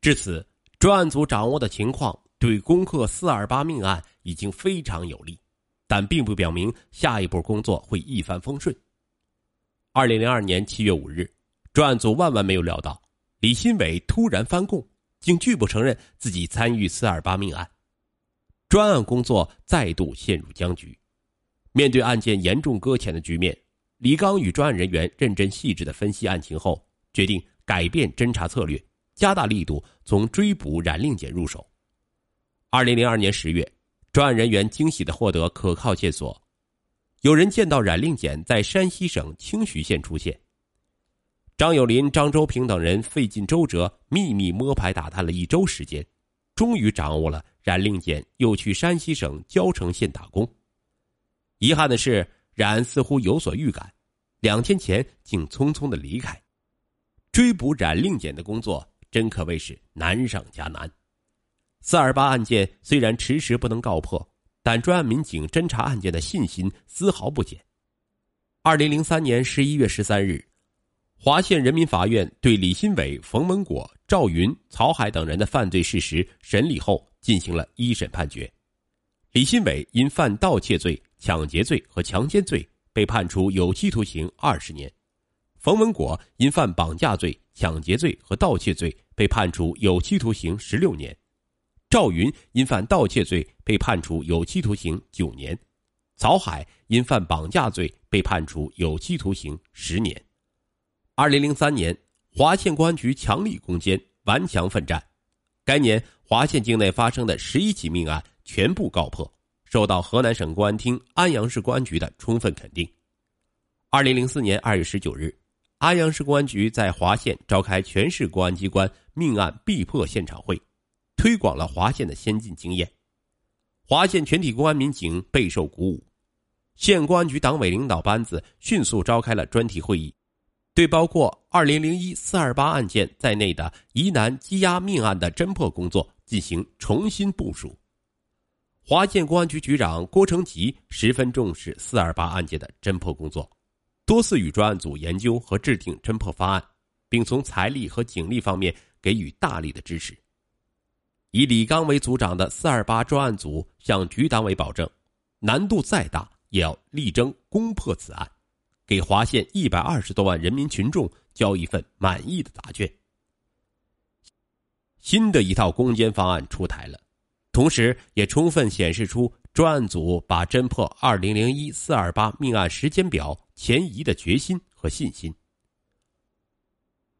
至此，专案组掌握的情况对攻克四二八命案已经非常有利，但并不表明下一步工作会一帆风顺。二零零二年七月五日，专案组万万没有料到，李新伟突然翻供，竟拒不承认自己参与四二八命案，专案工作再度陷入僵局。面对案件严重搁浅的局面，李刚与专案人员认真细致的分析案情后，决定改变侦查策略。加大力度，从追捕冉令简入手。二零零二年十月，专案人员惊喜的获得可靠线索，有人见到冉令简在山西省清徐县出现。张友林、张周平等人费尽周折，秘密摸排打探了一周时间，终于掌握了冉令简又去山西省交城县打工。遗憾的是，冉似乎有所预感，两天前竟匆匆的离开。追捕冉令简的工作。真可谓是难上加难。四二八案件虽然迟迟不能告破，但专案民警侦查案件的信心丝毫不减。二零零三年十一月十三日，华县人民法院对李新伟、冯文果、赵云、曹海等人的犯罪事实审理后，进行了一审判决。李新伟因犯盗窃罪、抢劫罪和强奸罪，被判处有期徒刑二十年。冯文果因犯绑架罪、抢劫罪和盗窃罪，被判处有期徒刑十六年；赵云因犯盗窃罪，被判处有期徒刑九年；曹海因犯绑架罪，被判处有期徒刑十年。二零零三年，华县公安局强力攻坚，顽强奋战，该年华县境内发生的十一起命案全部告破，受到河南省公安厅、安阳市公安局的充分肯定。二零零四年二月十九日。安阳市公安局在华县召开全市公安机关命案必破现场会，推广了华县的先进经验。华县全体公安民警备受鼓舞，县公安局党委领导班子迅速召开了专题会议，对包括二零零一四二八案件在内的疑难羁押命案的侦破工作进行重新部署。华县公安局局长郭成吉十分重视四二八案件的侦破工作。多次与专案组研究和制定侦破方案，并从财力和警力方面给予大力的支持。以李刚为组长的四二八专案组向局党委保证，难度再大也要力争攻破此案，给华县一百二十多万人民群众交一份满意的答卷。新的一套攻坚方案出台了，同时也充分显示出专案组把侦破二零零一四二八命案时间表。前移的决心和信心。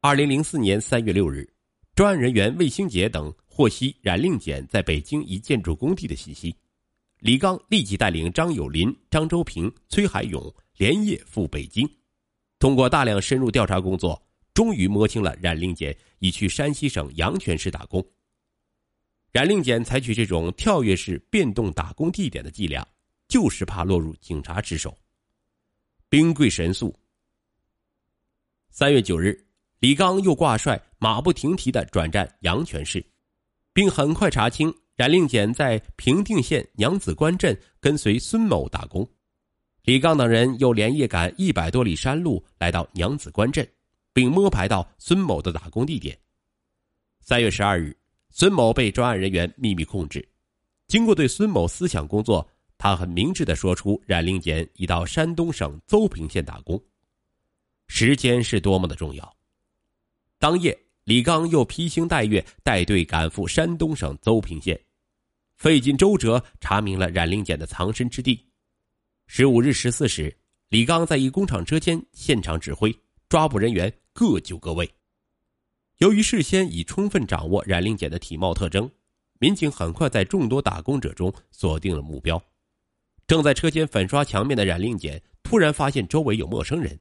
二零零四年三月六日，专案人员魏兴杰等获悉冉令简在北京一建筑工地的信息，李刚立即带领张友林、张周平、崔海勇连夜赴北京，通过大量深入调查工作，终于摸清了冉令简已去山西省阳泉市打工。冉令俭采取这种跳跃式变动打工地点的伎俩，就是怕落入警察之手。兵贵神速。三月九日，李刚又挂帅，马不停蹄的转战阳泉市，并很快查清冉令简在平定县娘子关镇跟随孙某打工。李刚等人又连夜赶一百多里山路来到娘子关镇，并摸排到孙某的打工地点。三月十二日，孙某被专案人员秘密控制。经过对孙某思想工作。他很明智的说出，冉令简已到山东省邹平县打工，时间是多么的重要。当夜，李刚又披星戴月带队赶赴山东省邹平县，费尽周折查明了冉令简的藏身之地。十五日十四时，李刚在一工厂车间现场指挥抓捕人员各就各位。由于事先已充分掌握冉令简的体貌特征，民警很快在众多打工者中锁定了目标。正在车间粉刷墙面的冉令简突然发现周围有陌生人，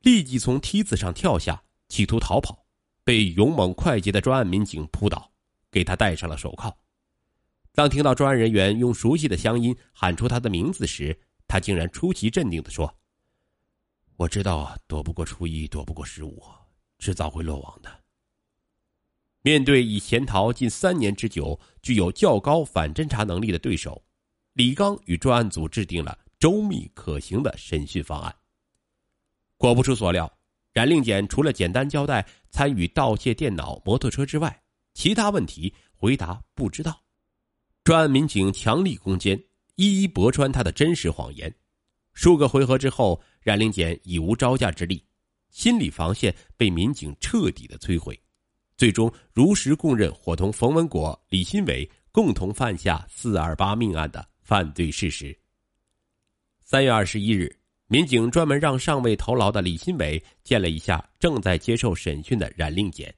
立即从梯子上跳下，企图逃跑，被勇猛快捷的专案民警扑倒，给他戴上了手铐。当听到专案人员用熟悉的乡音喊出他的名字时，他竟然出奇镇定的说：“我知道躲不过初一，躲不过十五，迟早会落网的。”面对已潜逃近三年之久、具有较高反侦查能力的对手。李刚与专案组制定了周密可行的审讯方案。果不出所料，冉令简除了简单交代参与盗窃电脑、摩托车之外，其他问题回答不知道。专案民警强力攻坚，一一驳穿他的真实谎言。数个回合之后，冉令简已无招架之力，心理防线被民警彻底的摧毁，最终如实供认伙同冯文果、李新伟共同犯下四二八命案的犯罪事实。三月二十一日，民警专门让尚未投牢的李新伟见了一下正在接受审讯的冉令简，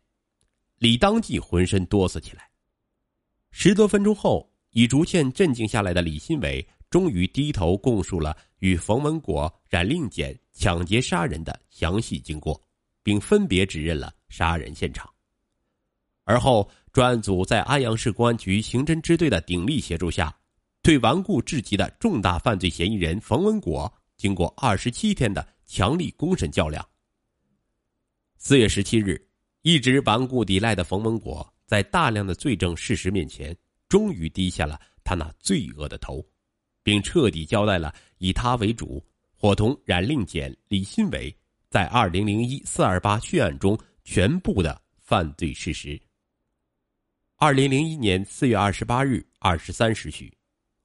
李当即浑身哆嗦起来。十多分钟后，已逐渐镇静下来的李新伟终于低头供述了与冯文果、冉令简抢劫杀人的详细经过，并分别指认了杀人现场。而后，专案组在安阳市公安局刑侦支队的鼎力协助下。对顽固至极的重大犯罪嫌疑人冯文果，经过二十七天的强力公审较量，四月十七日，一直顽固抵赖的冯文果，在大量的罪证事实面前，终于低下了他那罪恶的头，并彻底交代了以他为主，伙同冉令俭、李新伟在二零零一四二八血案中全部的犯罪事实。二零零一年四月二十八日二十三时许。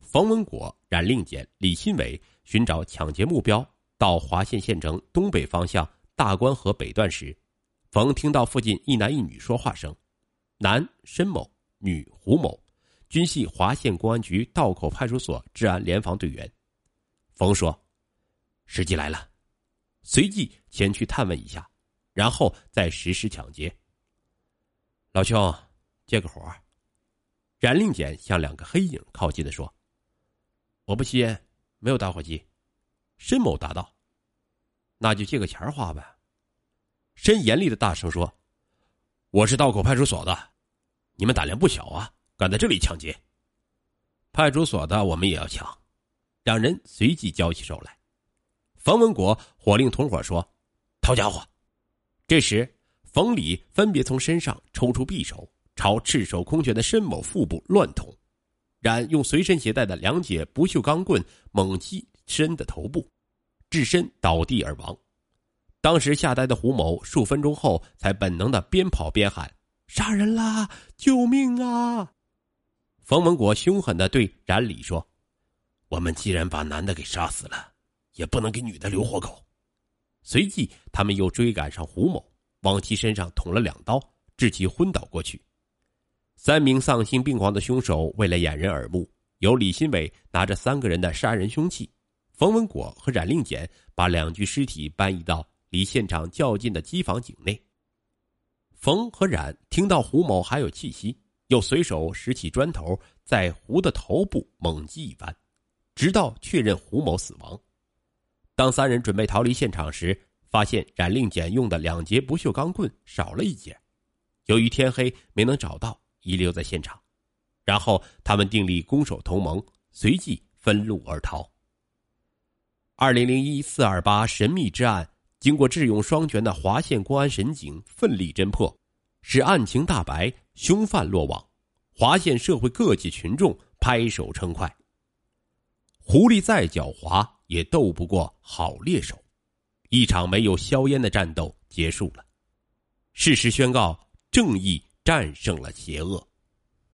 冯文果、冉令简、李新伟寻找抢劫目标，到华县县城东北方向大关河北段时，冯听到附近一男一女说话声，男申某，女胡某，均系华县公安局道口派出所治安联防队员。冯说：“时机来了，随即前去探问一下，然后再实施抢劫。”老兄，借个活冉令简向两个黑影靠近的说。我不吸烟，没有打火机。申某答道：“那就借个钱花呗。”申严厉的大声说：“我是道口派出所的，你们胆量不小啊，敢在这里抢劫！派出所的我们也要抢。”两人随即交起手来。冯文国火令同伙说：“掏家伙！”这时，冯李分别从身上抽出匕首，朝赤手空拳的申某腹部乱捅。然用随身携带的两节不锈钢棍猛击申的头部，致申倒地而亡。当时吓呆的胡某数分钟后才本能的边跑边喊：“杀人啦！救命啊！”冯文国凶狠的对冉李说：“我们既然把男的给杀死了，也不能给女的留活口。”随即，他们又追赶上胡某，往其身上捅了两刀，致其昏倒过去。三名丧心病狂的凶手为了掩人耳目，由李新伟拿着三个人的杀人凶器，冯文果和冉令俭把两具尸体搬移到离现场较近的机房井内。冯和冉听到胡某还有气息，又随手拾起砖头在胡的头部猛击一番，直到确认胡某死亡。当三人准备逃离现场时，发现冉令俭用的两节不锈钢棍少了一节，由于天黑没能找到。遗留在现场，然后他们订立攻守同盟，随即分路而逃。二零零一四二八神秘之案，经过智勇双全的华县公安神警奋力侦破，使案情大白，凶犯落网，华县社会各界群众拍手称快。狐狸再狡猾，也斗不过好猎手。一场没有硝烟的战斗结束了，事实宣告：正义。战胜了邪恶。